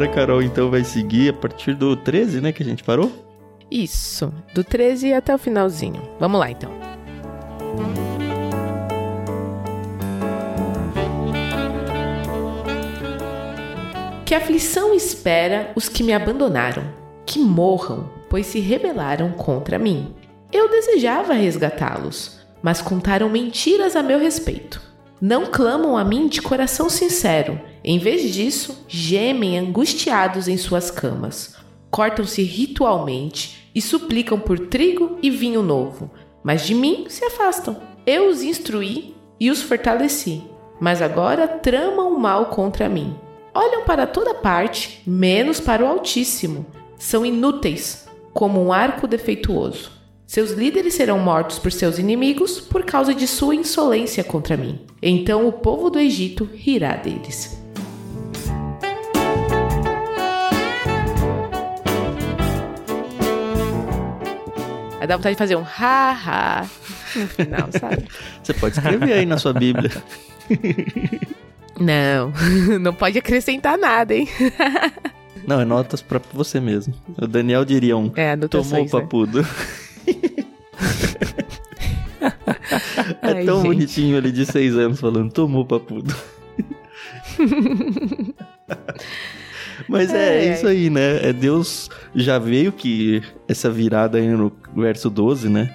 Agora a Carol então vai seguir a partir do 13, né, que a gente parou? Isso, do 13 até o finalzinho. Vamos lá então. Que aflição espera os que me abandonaram, que morram, pois se rebelaram contra mim. Eu desejava resgatá-los, mas contaram mentiras a meu respeito. Não clamam a mim de coração sincero, em vez disso, gemem angustiados em suas camas, cortam-se ritualmente e suplicam por trigo e vinho novo, mas de mim se afastam. Eu os instruí e os fortaleci, mas agora tramam o mal contra mim. Olham para toda parte, menos para o Altíssimo. São inúteis, como um arco defeituoso. Seus líderes serão mortos por seus inimigos por causa de sua insolência contra mim. Então o povo do Egito rirá deles. Aí dá vontade de fazer um ha-ha no final, sabe? Você pode escrever aí na sua Bíblia. Não, não pode acrescentar nada, hein? Não, é notas pra você mesmo. O Daniel diria um. É, Tomou o né? papudo. Né? é Ai, tão gente. bonitinho ele de seis anos falando, tomou papudo. Mas é, é, isso aí, né? É Deus já veio que essa virada aí no verso 12, né?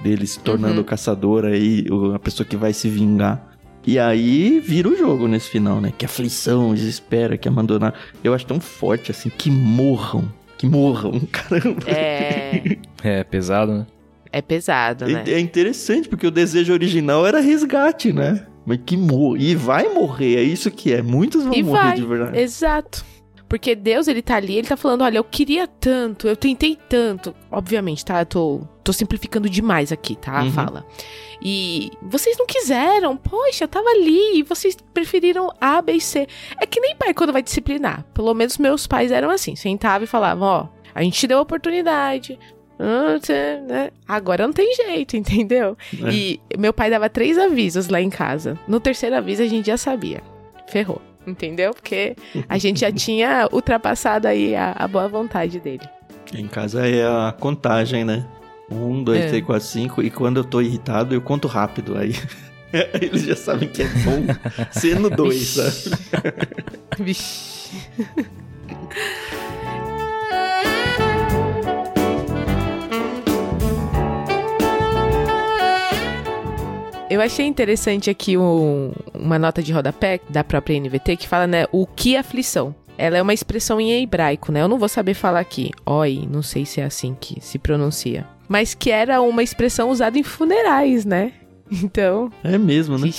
Dele se tornando uhum. caçador aí, a pessoa que vai se vingar. E aí vira o jogo nesse final, né? Que aflição, desespera, que abandonar. Eu acho tão forte assim, que morram. Que morram, caramba. É. é pesado, né? É pesado, né? É interessante, porque o desejo original era resgate, né? Mas que morre. E vai morrer, é isso que é. Muitos vão e morrer vai. de verdade. Exato. Porque Deus, ele tá ali, ele tá falando, olha, eu queria tanto, eu tentei tanto. Obviamente, tá? Eu tô, tô simplificando demais aqui, tá? A uhum. fala. E vocês não quiseram, poxa, tava ali, e vocês preferiram A, B e C. É que nem pai quando vai disciplinar. Pelo menos meus pais eram assim, sentavam e falavam, ó, a gente te deu a oportunidade, né? Agora não tem jeito, entendeu? É. E meu pai dava três avisos lá em casa. No terceiro aviso a gente já sabia. Ferrou entendeu? Porque a gente já tinha ultrapassado aí a, a boa vontade dele. Em casa é a contagem, né? Um, dois, é. três, quatro, cinco. E quando eu tô irritado, eu conto rápido. Aí eles já sabem que é bom ser no dois, sabe? Vixe. Eu achei interessante aqui um, uma nota de rodapé da própria NVT que fala, né, o que aflição. Ela é uma expressão em hebraico, né? Eu não vou saber falar aqui. Oi, não sei se é assim que se pronuncia. Mas que era uma expressão usada em funerais, né? Então. É mesmo, né?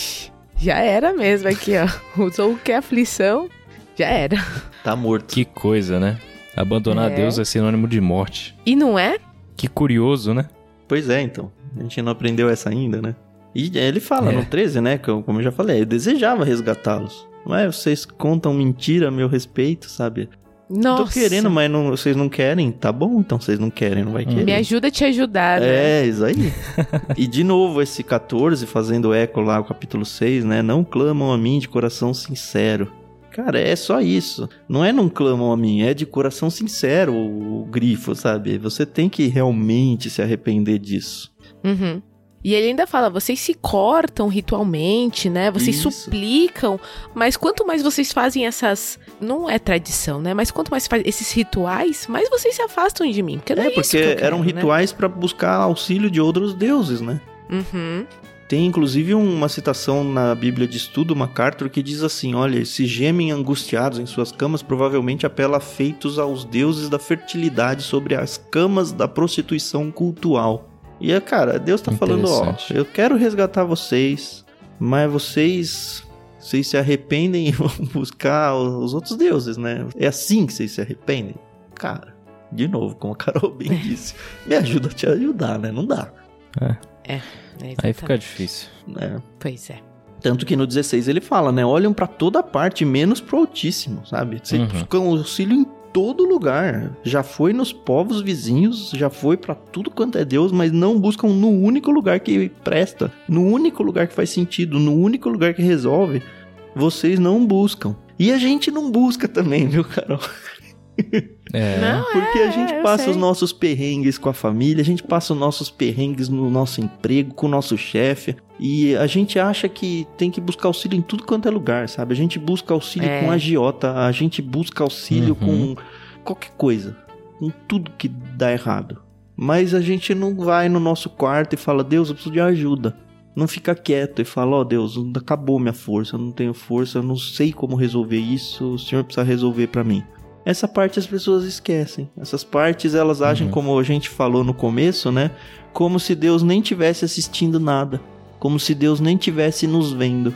já era mesmo aqui, ó. Usou o que é aflição, já era. Tá morto. Que coisa, né? Abandonar é. Deus é sinônimo de morte. E não é? Que curioso, né? Pois é, então. A gente não aprendeu essa ainda, né? E ele fala é. no 13, né? Como eu já falei, eu desejava resgatá-los. Mas vocês contam mentira a meu respeito, sabe? Nossa. Tô querendo, mas não, vocês não querem? Tá bom, então vocês não querem, não vai querer. Me ajuda a te ajudar, né? É, isso aí. e de novo, esse 14, fazendo eco lá, o capítulo 6, né? Não clamam a mim de coração sincero. Cara, é só isso. Não é não clamam a mim, é de coração sincero o, o grifo, sabe? Você tem que realmente se arrepender disso. Uhum. E ele ainda fala: vocês se cortam ritualmente, né? Vocês Isso. suplicam, mas quanto mais vocês fazem essas. Não é tradição, né? Mas quanto mais faz esses rituais, mais vocês se afastam de mim. Porque é, é porque quero, eram né? rituais né? para buscar auxílio de outros deuses, né? Uhum. Tem inclusive uma citação na Bíblia de Estudo, MacArthur, que diz assim: Olha, se gemem angustiados em suas camas, provavelmente apela feitos aos deuses da fertilidade sobre as camas da prostituição cultual. E, é, cara, Deus tá falando, ó, eu quero resgatar vocês, mas vocês vocês se arrependem e vão buscar os outros deuses, né? É assim que vocês se arrependem? Cara, de novo, como a Carol bem disse, me ajuda a te ajudar, né? Não dá. É. É. é Aí fica difícil. É. Pois é. Tanto que no 16 ele fala, né? Olham para toda parte, menos pro Altíssimo, sabe? Vocês uhum. buscam auxílio em todo lugar. Já foi nos povos vizinhos, já foi para tudo quanto é Deus, mas não buscam no único lugar que presta, no único lugar que faz sentido, no único lugar que resolve. Vocês não buscam. E a gente não busca também, viu, Carol? É. Não, Porque a é, gente passa os nossos perrengues com a família, a gente passa os nossos perrengues no nosso emprego, com o nosso chefe. E a gente acha que tem que buscar auxílio em tudo quanto é lugar, sabe? A gente busca auxílio é. com agiota, a gente busca auxílio uhum. com qualquer coisa, com tudo que dá errado. Mas a gente não vai no nosso quarto e fala, Deus, eu preciso de ajuda. Não fica quieto e fala, ó oh, Deus, acabou minha força, eu não tenho força, eu não sei como resolver isso, o Senhor precisa resolver para mim. Essa parte as pessoas esquecem. Essas partes elas agem uhum. como a gente falou no começo, né? Como se Deus nem tivesse assistindo nada, como se Deus nem tivesse nos vendo.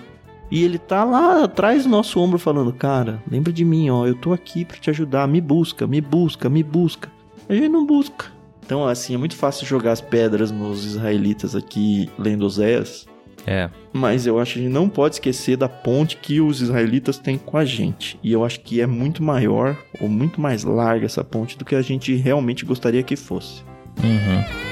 E ele tá lá atrás do nosso ombro falando: "Cara, lembra de mim, ó, eu tô aqui para te ajudar, me busca, me busca, me busca". A gente não busca. Então, assim, é muito fácil jogar as pedras nos israelitas aqui lendo Oséias. É. Mas eu acho que a gente não pode esquecer da ponte que os israelitas têm com a gente. E eu acho que é muito maior ou muito mais larga essa ponte do que a gente realmente gostaria que fosse. Uhum.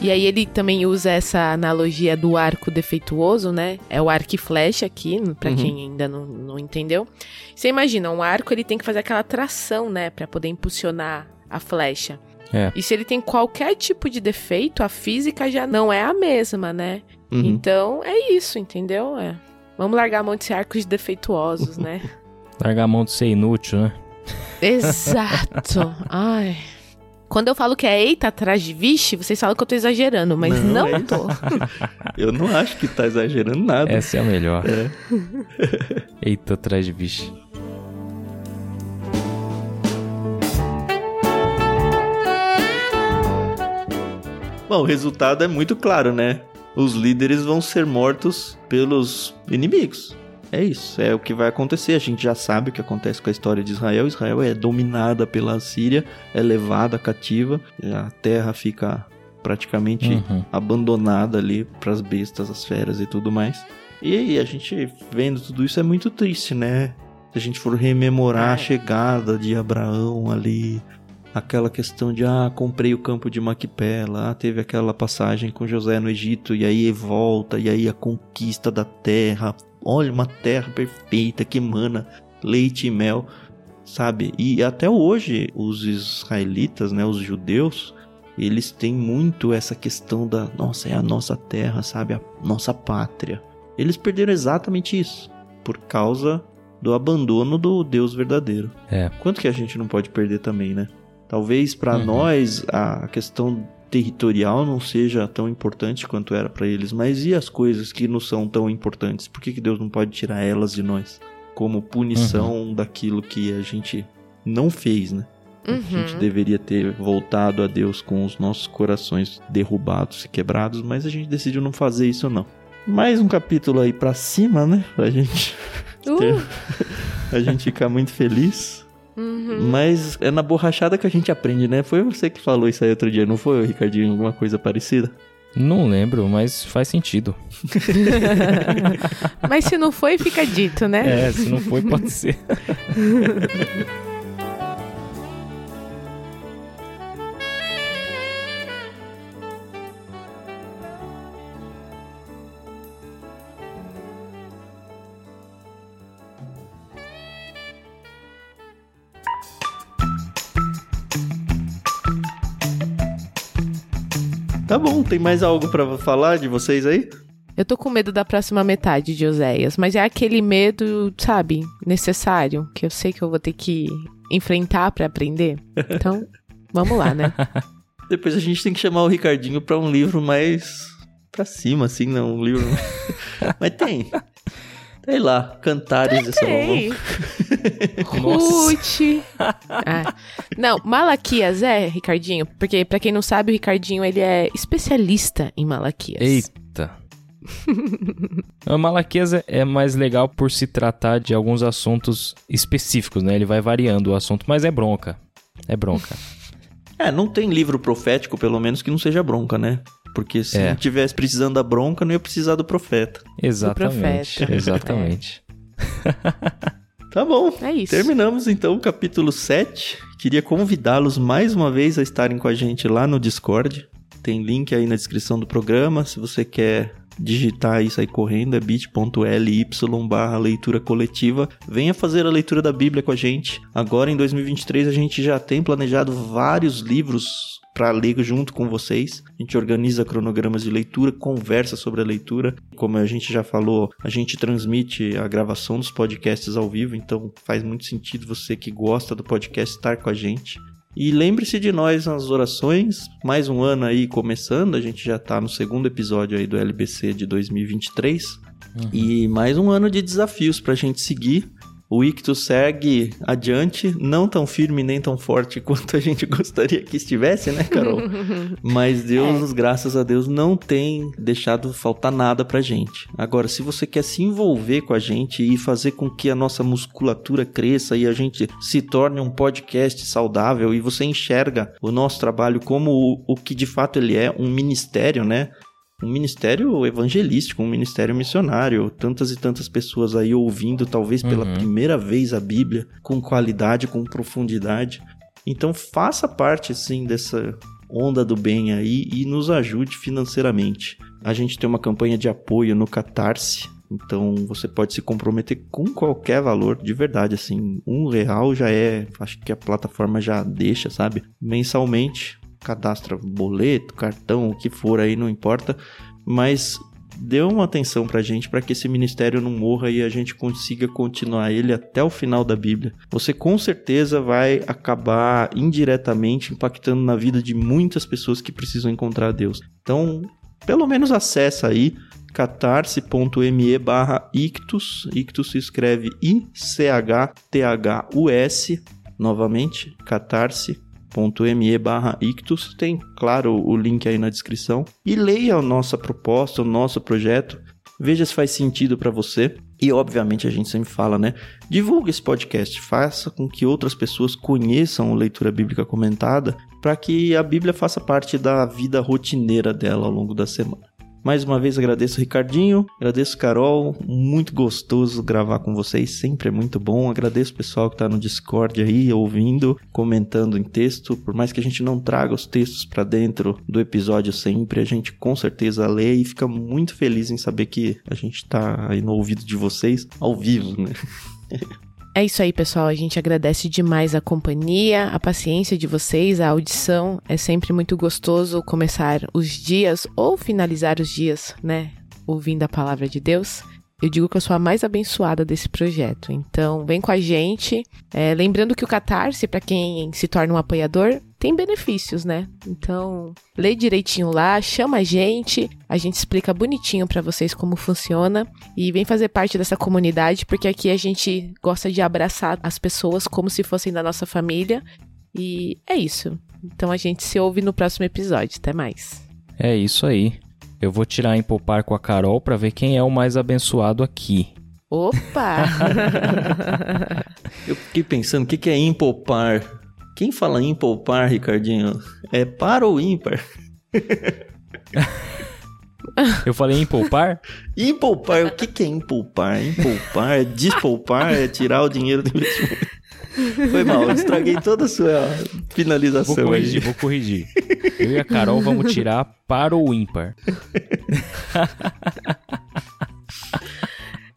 E aí ele também usa essa analogia do arco defeituoso, né? É o arco e flecha aqui, para uhum. quem ainda não, não entendeu. Você imagina, um arco ele tem que fazer aquela tração, né? para poder impulsionar a flecha. É. E se ele tem qualquer tipo de defeito, a física já não é a mesma, né? Uhum. Então é isso, entendeu? É. Vamos largar a mão de ser arcos defeituosos, né? largar a mão de ser inútil, né? Exato. Ai. Quando eu falo que é eita atrás de vixe, vocês falam que eu tô exagerando, mas não, não é tô. eu não acho que tá exagerando nada. Essa é a melhor. É. eita atrás de vixe. Bom, o resultado é muito claro, né? Os líderes vão ser mortos pelos inimigos. É isso, é o que vai acontecer. A gente já sabe o que acontece com a história de Israel. Israel é dominada pela Síria, é levada cativa, a terra fica praticamente uhum. abandonada ali para as bestas, as feras e tudo mais. E aí, a gente vendo tudo isso é muito triste, né? Se a gente for rememorar a é. chegada de Abraão ali, aquela questão de ah, comprei o campo de Maquipela, ah, teve aquela passagem com José no Egito e aí volta, e aí a conquista da terra, Olha, uma terra perfeita que emana leite e mel, sabe? E até hoje os israelitas, né, os judeus, eles têm muito essa questão da, nossa, é a nossa terra, sabe? A nossa pátria. Eles perderam exatamente isso por causa do abandono do Deus verdadeiro. É. Quanto que a gente não pode perder também, né? Talvez para uhum. nós a questão territorial não seja tão importante quanto era para eles, mas e as coisas que não são tão importantes? Por que, que Deus não pode tirar elas de nós? Como punição uhum. daquilo que a gente não fez, né? Uhum. A gente uhum. deveria ter voltado a Deus com os nossos corações derrubados e quebrados, mas a gente decidiu não fazer isso não. Mais um capítulo aí para cima, né? Pra gente uh. ter... a gente ficar muito feliz. Uhum. Mas é na borrachada que a gente aprende, né? Foi você que falou isso aí outro dia, não foi, Ricardinho? Alguma coisa parecida? Não lembro, mas faz sentido. mas se não foi, fica dito, né? É, se não foi, pode ser. Tá bom, tem mais algo para falar de vocês aí? Eu tô com medo da próxima metade de Oséias, mas é aquele medo, sabe, necessário, que eu sei que eu vou ter que enfrentar para aprender. Então, vamos lá, né? Depois a gente tem que chamar o Ricardinho para um livro mais pra cima, assim, não, um livro. mas tem. Sei lá, Cantares de Salomão. Ruth. ah. Não, Malaquias é, Ricardinho, porque para quem não sabe, o Ricardinho ele é especialista em Malaquias. Eita. o Malaquias é, é mais legal por se tratar de alguns assuntos específicos, né? Ele vai variando o assunto, mas é bronca. É bronca. É, não tem livro profético, pelo menos, que não seja bronca, né? Porque se é. não tivesse precisando da bronca, não ia precisar do profeta. Exatamente. Profeta. Exatamente. tá bom. É isso. Terminamos então o capítulo 7. Queria convidá-los mais uma vez a estarem com a gente lá no Discord. Tem link aí na descrição do programa. Se você quer digitar e sair correndo é bit.ly barra leitura coletiva. Venha fazer a leitura da Bíblia com a gente. Agora em 2023 a gente já tem planejado vários livros para ler junto com vocês. A gente organiza cronogramas de leitura, conversa sobre a leitura. Como a gente já falou, a gente transmite a gravação dos podcasts ao vivo, então faz muito sentido você que gosta do podcast estar com a gente. E lembre-se de nós nas orações. Mais um ano aí começando, a gente já está no segundo episódio aí do LBC de 2023. Uhum. E mais um ano de desafios para a gente seguir. O Ictus segue adiante, não tão firme nem tão forte quanto a gente gostaria que estivesse, né, Carol? Mas Deus, é. graças a Deus, não tem deixado faltar nada pra gente. Agora, se você quer se envolver com a gente e fazer com que a nossa musculatura cresça e a gente se torne um podcast saudável e você enxerga o nosso trabalho como o, o que de fato ele é, um ministério, né? Um ministério evangelístico, um ministério missionário, tantas e tantas pessoas aí ouvindo, talvez pela uhum. primeira vez a Bíblia, com qualidade, com profundidade. Então faça parte, sim, dessa onda do bem aí e nos ajude financeiramente. A gente tem uma campanha de apoio no Catarse, então você pode se comprometer com qualquer valor, de verdade, assim, um real já é, acho que a plataforma já deixa, sabe? Mensalmente, cadastra boleto, cartão, o que for aí, não importa, mas dê uma atenção pra gente para que esse ministério não morra e a gente consiga continuar ele até o final da Bíblia. Você com certeza vai acabar indiretamente impactando na vida de muitas pessoas que precisam encontrar Deus. Então, pelo menos acessa aí catarse.me barra ictus, ictus se escreve I-C-H-T-H-U-S, novamente, catarse apoia.me barra ictus, tem, claro, o link aí na descrição. E leia a nossa proposta, o nosso projeto, veja se faz sentido para você. E obviamente a gente sempre fala, né? Divulgue esse podcast, faça com que outras pessoas conheçam a leitura bíblica comentada, para que a Bíblia faça parte da vida rotineira dela ao longo da semana. Mais uma vez agradeço Ricardinho, agradeço Carol, muito gostoso gravar com vocês, sempre é muito bom. Agradeço o pessoal que está no Discord aí, ouvindo, comentando em texto. Por mais que a gente não traga os textos para dentro do episódio sempre, a gente com certeza lê e fica muito feliz em saber que a gente está aí no ouvido de vocês ao vivo, né? É isso aí, pessoal. A gente agradece demais a companhia, a paciência de vocês, a audição. É sempre muito gostoso começar os dias ou finalizar os dias, né? Ouvindo a palavra de Deus. Eu digo que eu sou a mais abençoada desse projeto. Então, vem com a gente. É, lembrando que o Catarse, para quem se torna um apoiador, tem benefícios, né? Então, lê direitinho lá, chama a gente, a gente explica bonitinho para vocês como funciona e vem fazer parte dessa comunidade, porque aqui a gente gosta de abraçar as pessoas como se fossem da nossa família. E é isso. Então a gente se ouve no próximo episódio. Até mais. É isso aí. Eu vou tirar em poupar com a Carol para ver quem é o mais abençoado aqui. Opa! Eu fiquei pensando, o que é impopar? Quem fala em poupar, Ricardinho, é para ou ímpar? Eu falei em poupar? Impolpar, o que, que é impolpar? Impolpar é despoupar, é tirar o dinheiro do investimento. Foi mal, eu estraguei toda a sua finalização. Vou corrigir, aí. vou corrigir. Eu e a Carol vamos tirar para o ímpar.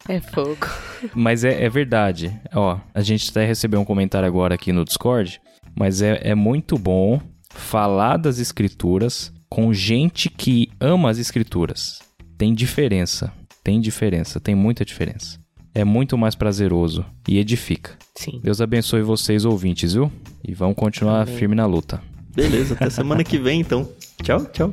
É fogo. Mas é, é verdade. Ó, a gente até recebeu um comentário agora aqui no Discord mas é, é muito bom falar das escrituras com gente que ama as escrituras. Tem diferença, tem diferença, tem muita diferença. É muito mais prazeroso e edifica. Sim. Deus abençoe vocês, ouvintes, viu? E vamos continuar Amém. firme na luta. Beleza, até semana que vem então. Tchau, tchau.